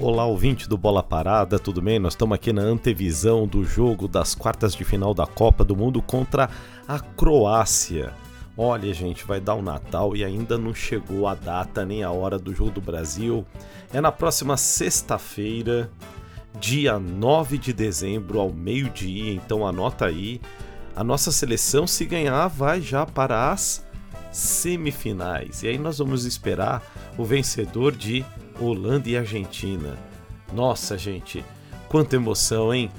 Olá, ouvinte do Bola Parada, tudo bem? Nós estamos aqui na antevisão do jogo das quartas de final da Copa do Mundo contra a Croácia. Olha, gente, vai dar o Natal e ainda não chegou a data nem a hora do jogo do Brasil. É na próxima sexta-feira, dia 9 de dezembro, ao meio-dia, então anota aí. A nossa seleção, se ganhar, vai já para as semifinais. E aí nós vamos esperar o vencedor de Holanda e Argentina. Nossa, gente, quanta emoção, hein?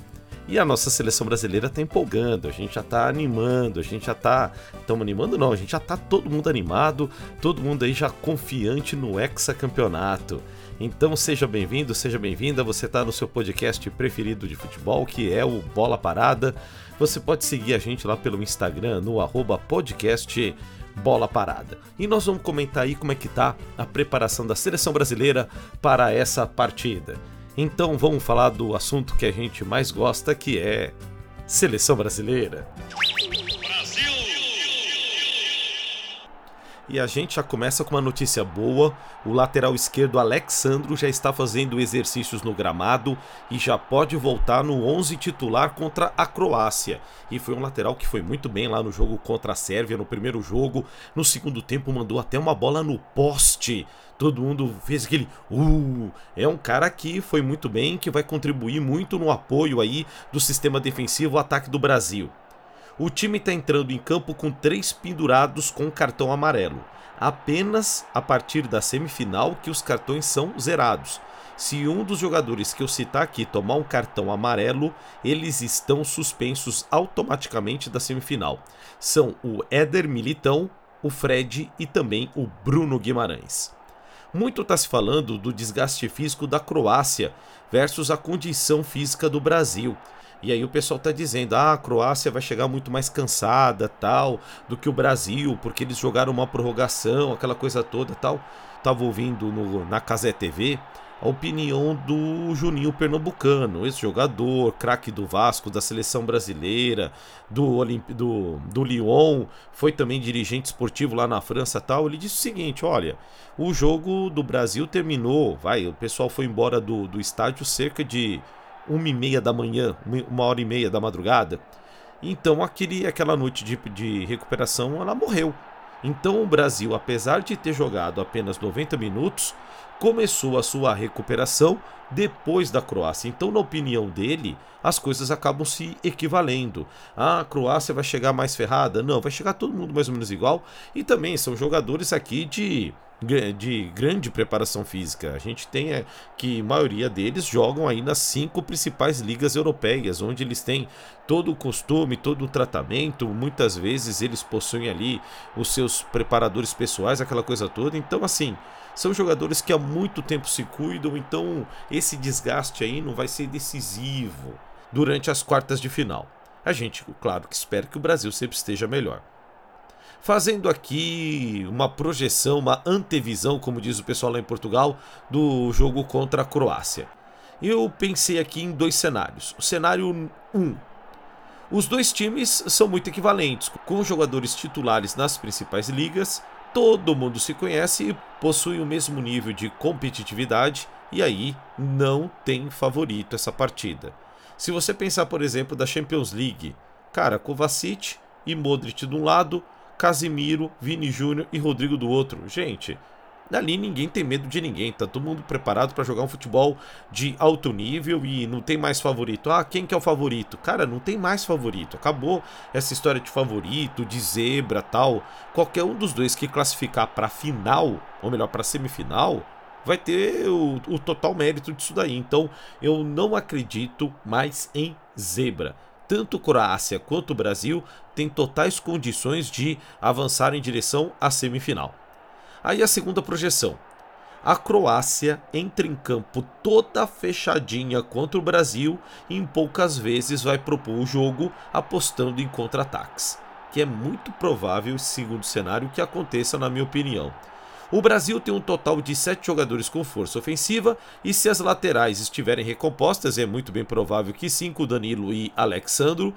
E a nossa seleção brasileira tá empolgando, a gente já tá animando, a gente já tá. Estamos animando, não, a gente já tá todo mundo animado, todo mundo aí já confiante no hexacampeonato. Então seja bem-vindo, seja bem-vinda. Você está no seu podcast preferido de futebol, que é o Bola Parada. Você pode seguir a gente lá pelo Instagram, no arroba podcast bola parada. E nós vamos comentar aí como é que tá a preparação da seleção brasileira para essa partida. Então vamos falar do assunto que a gente mais gosta, que é seleção brasileira. E a gente já começa com uma notícia boa. O lateral esquerdo Alexandro já está fazendo exercícios no gramado e já pode voltar no 11 titular contra a Croácia. E foi um lateral que foi muito bem lá no jogo contra a Sérvia no primeiro jogo. No segundo tempo mandou até uma bola no poste. Todo mundo fez aquele uh, é um cara que foi muito bem, que vai contribuir muito no apoio aí do sistema defensivo ataque do Brasil. O time está entrando em campo com três pendurados com cartão amarelo. Apenas a partir da semifinal que os cartões são zerados. Se um dos jogadores que eu citar aqui tomar um cartão amarelo, eles estão suspensos automaticamente da semifinal. São o Éder Militão, o Fred e também o Bruno Guimarães. Muito está se falando do desgaste físico da Croácia versus a condição física do Brasil. E aí o pessoal tá dizendo: ah, a Croácia vai chegar muito mais cansada, tal, do que o Brasil, porque eles jogaram uma prorrogação, aquela coisa toda, tal. Tava ouvindo no, na Casé TV a opinião do Juninho Pernambucano, esse jogador, craque do Vasco, da seleção brasileira, do, Olimp... do, do Lyon, foi também dirigente esportivo lá na França tal. Ele disse o seguinte: olha, o jogo do Brasil terminou, vai, o pessoal foi embora do, do estádio cerca de uma e meia da manhã, uma hora e meia da madrugada. Então aquele, aquela noite de, de recuperação ela morreu. Então o Brasil, apesar de ter jogado apenas 90 minutos, começou a sua recuperação depois da Croácia. Então, na opinião dele, as coisas acabam se equivalendo. Ah, a Croácia vai chegar mais ferrada? Não, vai chegar todo mundo mais ou menos igual. E também são jogadores aqui de de grande preparação física. A gente tem é, que a maioria deles jogam aí nas cinco principais ligas europeias, onde eles têm todo o costume, todo o tratamento. Muitas vezes eles possuem ali os seus preparadores pessoais, aquela coisa toda. Então, assim, são jogadores que há muito tempo se cuidam, então esse desgaste aí não vai ser decisivo durante as quartas de final. A gente, claro que espera que o Brasil sempre esteja melhor fazendo aqui uma projeção, uma antevisão, como diz o pessoal lá em Portugal, do jogo contra a Croácia. Eu pensei aqui em dois cenários. O cenário 1. Um, os dois times são muito equivalentes, com jogadores titulares nas principais ligas, todo mundo se conhece e possui o mesmo nível de competitividade, e aí não tem favorito essa partida. Se você pensar, por exemplo, da Champions League, cara, Kovacic e Modric de um lado, Casimiro, Vini Júnior e Rodrigo do outro. Gente, ali ninguém tem medo de ninguém, tá todo mundo preparado para jogar um futebol de alto nível e não tem mais favorito. Ah, quem que é o favorito? Cara, não tem mais favorito. Acabou essa história de favorito, de zebra, tal. Qualquer um dos dois que classificar para final, ou melhor, para semifinal, vai ter o, o total mérito disso daí. Então, eu não acredito mais em zebra tanto Croácia quanto o Brasil têm totais condições de avançar em direção à semifinal. Aí a segunda projeção. A Croácia entra em campo toda fechadinha contra o Brasil e em poucas vezes vai propor o jogo apostando em contra-ataques, que é muito provável, segundo cenário, que aconteça na minha opinião. O Brasil tem um total de 7 jogadores com força ofensiva e se as laterais estiverem recompostas, é muito bem provável que 5 Danilo e Alexandro.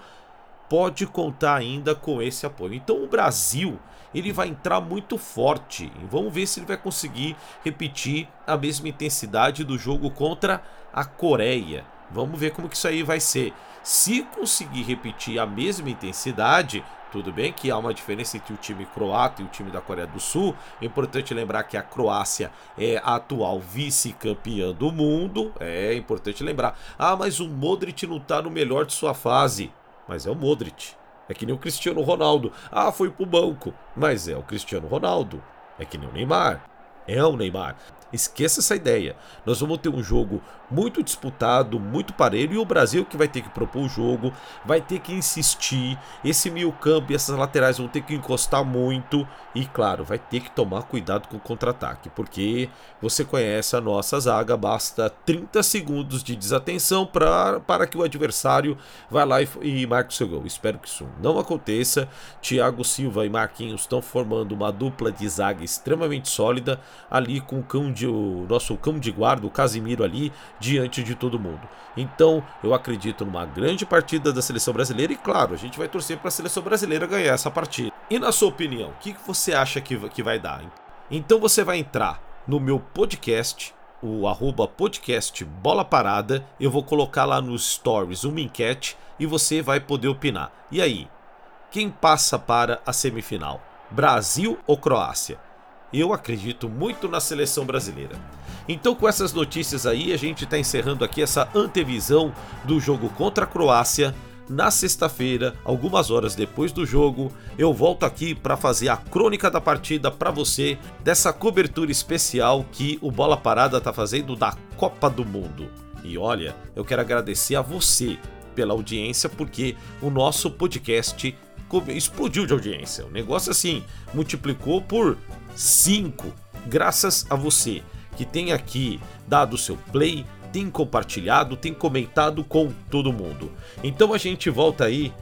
pode contar ainda com esse apoio. Então o Brasil ele vai entrar muito forte. Vamos ver se ele vai conseguir repetir a mesma intensidade do jogo contra a Coreia. Vamos ver como que isso aí vai ser. Se conseguir repetir a mesma intensidade, tudo bem que há uma diferença entre o time croata e o time da Coreia do Sul. É importante lembrar que a Croácia é a atual vice-campeã do mundo. É importante lembrar. Ah, mas o Modric não está no melhor de sua fase. Mas é o Modric. É que nem o Cristiano Ronaldo. Ah, foi pro banco. Mas é o Cristiano Ronaldo. É que nem o Neymar. É o Neymar. Esqueça essa ideia. Nós vamos ter um jogo muito disputado, muito parelho, e o Brasil que vai ter que propor o jogo, vai ter que insistir. Esse meio campo e essas laterais vão ter que encostar muito. E claro, vai ter que tomar cuidado com o contra-ataque, porque você conhece a nossa zaga, basta 30 segundos de desatenção pra, para que o adversário vá lá e, e marque o seu gol. Espero que isso não aconteça. Thiago Silva e Marquinhos estão formando uma dupla de zaga extremamente sólida, ali com o cão de, o nosso cão de guarda, o Casimiro ali, diante de todo mundo. Então, eu acredito numa grande partida da seleção brasileira e, claro, a gente vai torcer para a seleção brasileira ganhar essa partida. E na sua opinião, o que você acha que, que vai dar? Então você vai entrar no meu podcast, o arroba podcast Bola Parada. Eu vou colocar lá nos stories uma enquete e você vai poder opinar. E aí, quem passa para a semifinal? Brasil ou Croácia? Eu acredito muito na seleção brasileira. Então, com essas notícias aí, a gente está encerrando aqui essa antevisão do jogo contra a Croácia. Na sexta-feira, algumas horas depois do jogo, eu volto aqui para fazer a crônica da partida para você dessa cobertura especial que o Bola Parada está fazendo da Copa do Mundo. E olha, eu quero agradecer a você pela audiência, porque o nosso podcast explodiu de audiência. O negócio assim multiplicou por 5, graças a você que tem aqui dado o seu play, tem compartilhado, tem comentado com todo mundo. Então a gente volta aí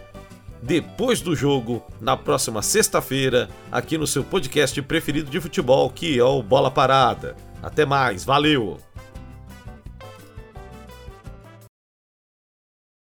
depois do jogo, na próxima sexta-feira, aqui no seu podcast preferido de futebol, que é o Bola Parada. Até mais, valeu!